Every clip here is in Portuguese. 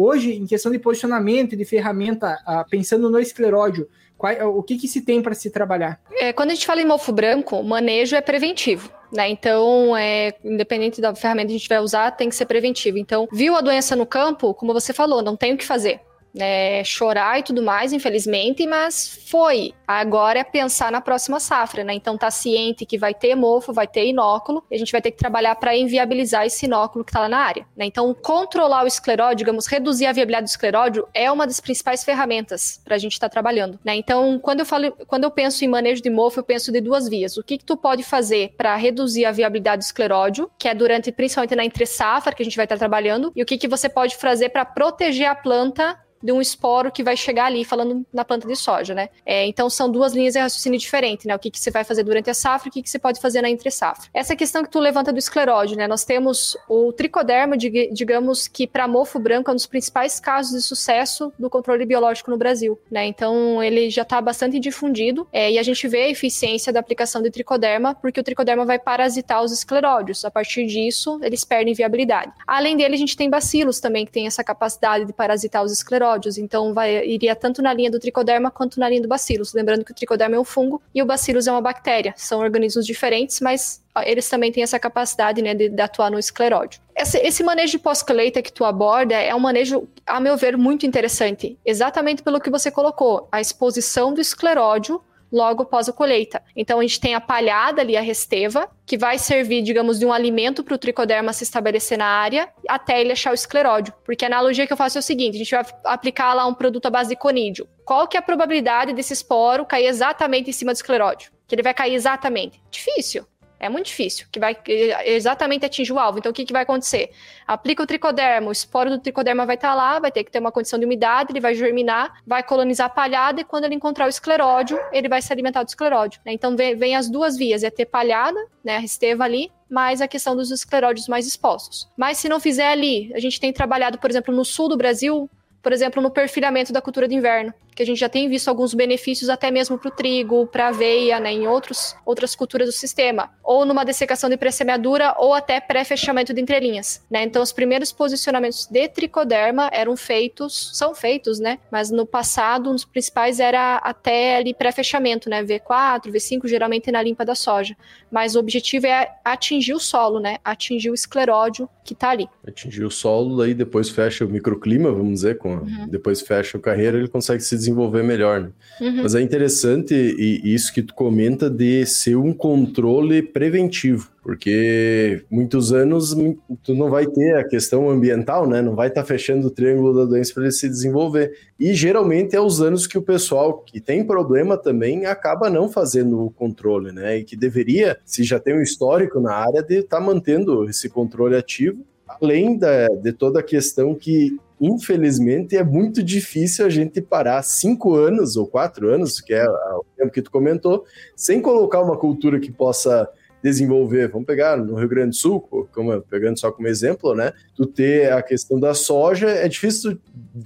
Hoje, em questão de posicionamento e de ferramenta, ah, pensando no escleródio, qual, o que, que se tem para se trabalhar? É, quando a gente fala em mofo branco, o manejo é preventivo. Né? Então, é, independente da ferramenta que a gente vai usar, tem que ser preventivo. Então, viu a doença no campo, como você falou, não tem o que fazer né, chorar e tudo mais, infelizmente, mas foi. Agora é pensar na próxima safra, né? Então tá ciente que vai ter mofo, vai ter inóculo, e a gente vai ter que trabalhar para inviabilizar esse inóculo que está lá na área, né? Então controlar o escleródio, digamos, reduzir a viabilidade do escleródio é uma das principais ferramentas para a gente estar tá trabalhando, né? Então quando eu falo, quando eu penso em manejo de mofo, eu penso de duas vias. O que que tu pode fazer para reduzir a viabilidade do escleródio, que é durante principalmente na entre safra que a gente vai estar tá trabalhando, e o que que você pode fazer para proteger a planta de um esporo que vai chegar ali, falando na planta de soja, né? É, então são duas linhas de raciocínio diferentes, né? O que, que você vai fazer durante a safra e o que, que você pode fazer na entre safra. Essa questão que tu levanta do escleróide, né? Nós temos o tricoderma, digamos que para mofo branco é um dos principais casos de sucesso do controle biológico no Brasil, né? Então ele já está bastante difundido é, e a gente vê a eficiência da aplicação de tricoderma porque o tricoderma vai parasitar os escleródios. A partir disso, eles perdem viabilidade. Além dele, a gente tem bacilos também que tem essa capacidade de parasitar os escleródios então vai, iria tanto na linha do tricoderma quanto na linha do bacillus. Lembrando que o tricoderma é um fungo e o bacillus é uma bactéria. São organismos diferentes, mas eles também têm essa capacidade né, de, de atuar no escleródio. Esse, esse manejo de pós-colheita que tu aborda é um manejo, a meu ver, muito interessante. Exatamente pelo que você colocou, a exposição do escleródio logo após a colheita. Então a gente tem a palhada ali, a resteva, que vai servir, digamos, de um alimento para o tricoderma se estabelecer na área até ele achar o escleródio. Porque a analogia que eu faço é o seguinte: a gente vai aplicar lá um produto à base de conídeo. Qual que é a probabilidade desse esporo cair exatamente em cima do escleródio? Que ele vai cair exatamente? Difícil. É muito difícil, que vai exatamente atingir o alvo. Então, o que, que vai acontecer? Aplica o tricoderma, o esporo do tricoderma vai estar tá lá, vai ter que ter uma condição de umidade, ele vai germinar, vai colonizar a palhada, e quando ele encontrar o escleródio, ele vai se alimentar do escleródio. Né? Então, vem, vem, as duas vias, é ter palhada, né, a resteva ali, mais a questão dos escleródios mais expostos. Mas se não fizer ali, a gente tem trabalhado, por exemplo, no sul do Brasil, por exemplo, no perfilhamento da cultura de inverno, que a gente já tem visto alguns benefícios até mesmo para o trigo, para a aveia, né, em outros, outras culturas do sistema, ou numa dessecação de pré-semeadura ou até pré-fechamento de entrelinhas, né? Então, os primeiros posicionamentos de tricoderma eram feitos, são feitos, né? Mas no passado, um dos principais era até ali pré-fechamento, né? V4, V5, geralmente na limpa da soja. Mas o objetivo é atingir o solo, né? Atingir o escleródio que está ali. Atingir o solo, aí depois fecha o microclima, vamos dizer, com uhum. depois fecha a carreira, ele consegue se desenvolver melhor, né? Uhum. Mas é interessante e, isso que tu comenta de ser um controle preventivo, porque muitos anos tu não vai ter a questão ambiental, né? Não vai estar tá fechando o triângulo da doença para ele se desenvolver. E geralmente é os anos que o pessoal que tem problema também acaba não fazendo o controle, né? E que deveria, se já tem um histórico na área, de estar tá mantendo esse controle ativo além da, de toda a questão que infelizmente, é muito difícil a gente parar cinco anos ou quatro anos, que é o tempo que tu comentou, sem colocar uma cultura que possa desenvolver. Vamos pegar no Rio Grande do Sul, como, pegando só como exemplo, né? Tu ter a questão da soja, é difícil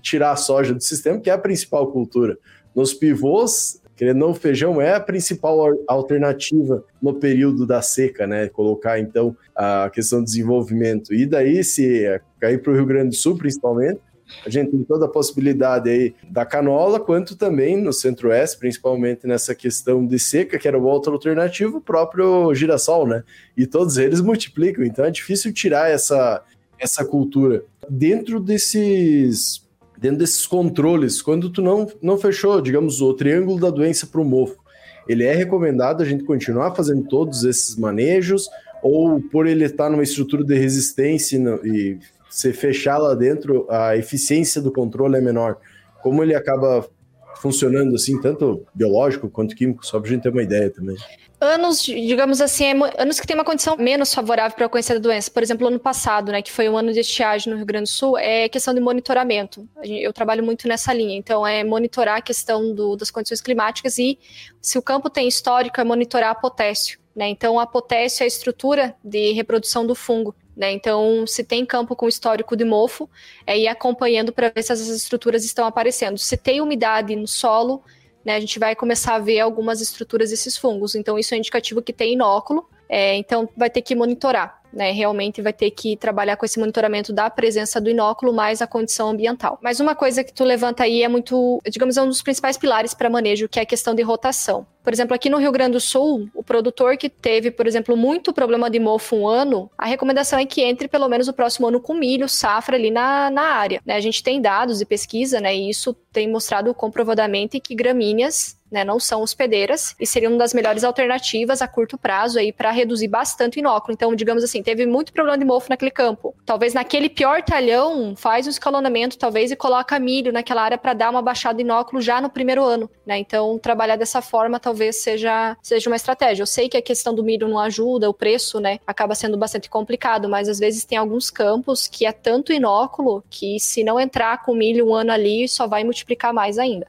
tirar a soja do sistema, que é a principal cultura. Nos pivôs, querendo não, feijão é a principal alternativa no período da seca, né? Colocar então a questão do desenvolvimento. E daí, se cair para o Rio Grande do Sul, principalmente, a gente tem toda a possibilidade aí da canola, quanto também no centro-oeste, principalmente nessa questão de seca, que era o outro alternativo, o próprio girassol, né? E todos eles multiplicam, então é difícil tirar essa, essa cultura. Dentro desses dentro desses controles, quando tu não, não fechou, digamos, o triângulo da doença para o mofo, ele é recomendado a gente continuar fazendo todos esses manejos, ou por ele estar numa estrutura de resistência e se fechar lá dentro, a eficiência do controle é menor. Como ele acaba funcionando assim, tanto biológico quanto químico, só para a gente ter uma ideia também anos, digamos assim, é anos que tem uma condição menos favorável para a ocorrência da doença. Por exemplo, ano passado, né, que foi um ano de estiagem no Rio Grande do Sul, é questão de monitoramento. Eu trabalho muito nessa linha. Então, é monitorar a questão do, das condições climáticas e, se o campo tem histórico, é monitorar a potéssio. Né? Então, a potéssio é a estrutura de reprodução do fungo. Né? Então, se tem campo com histórico de mofo, é ir acompanhando para ver se essas estruturas estão aparecendo. Se tem umidade no solo, né, a gente vai começar a ver algumas estruturas desses fungos. Então, isso é indicativo que tem inóculo, é, então vai ter que monitorar. né? Realmente vai ter que trabalhar com esse monitoramento da presença do inóculo mais a condição ambiental. Mas uma coisa que tu levanta aí é muito, digamos, é um dos principais pilares para manejo, que é a questão de rotação. Por exemplo, aqui no Rio Grande do Sul, o produtor que teve, por exemplo, muito problema de mofo um ano, a recomendação é que entre pelo menos o próximo ano com milho, safra ali na, na área. Né? A gente tem dados e pesquisa, né? E isso tem mostrado comprovadamente que gramíneas né, não são hospedeiras e seriam uma das melhores alternativas a curto prazo aí para reduzir bastante o inóculo. Então, digamos assim, teve muito problema de mofo naquele campo. Talvez naquele pior talhão, faz um escalonamento talvez e coloca milho naquela área para dar uma baixada de inóculo já no primeiro ano, né? Então, trabalhar dessa forma talvez seja seja uma estratégia. Eu sei que a questão do milho não ajuda, o preço, né, acaba sendo bastante complicado, mas às vezes tem alguns campos que é tanto inóculo que se não entrar com milho um ano ali, só vai multiplicar mais ainda.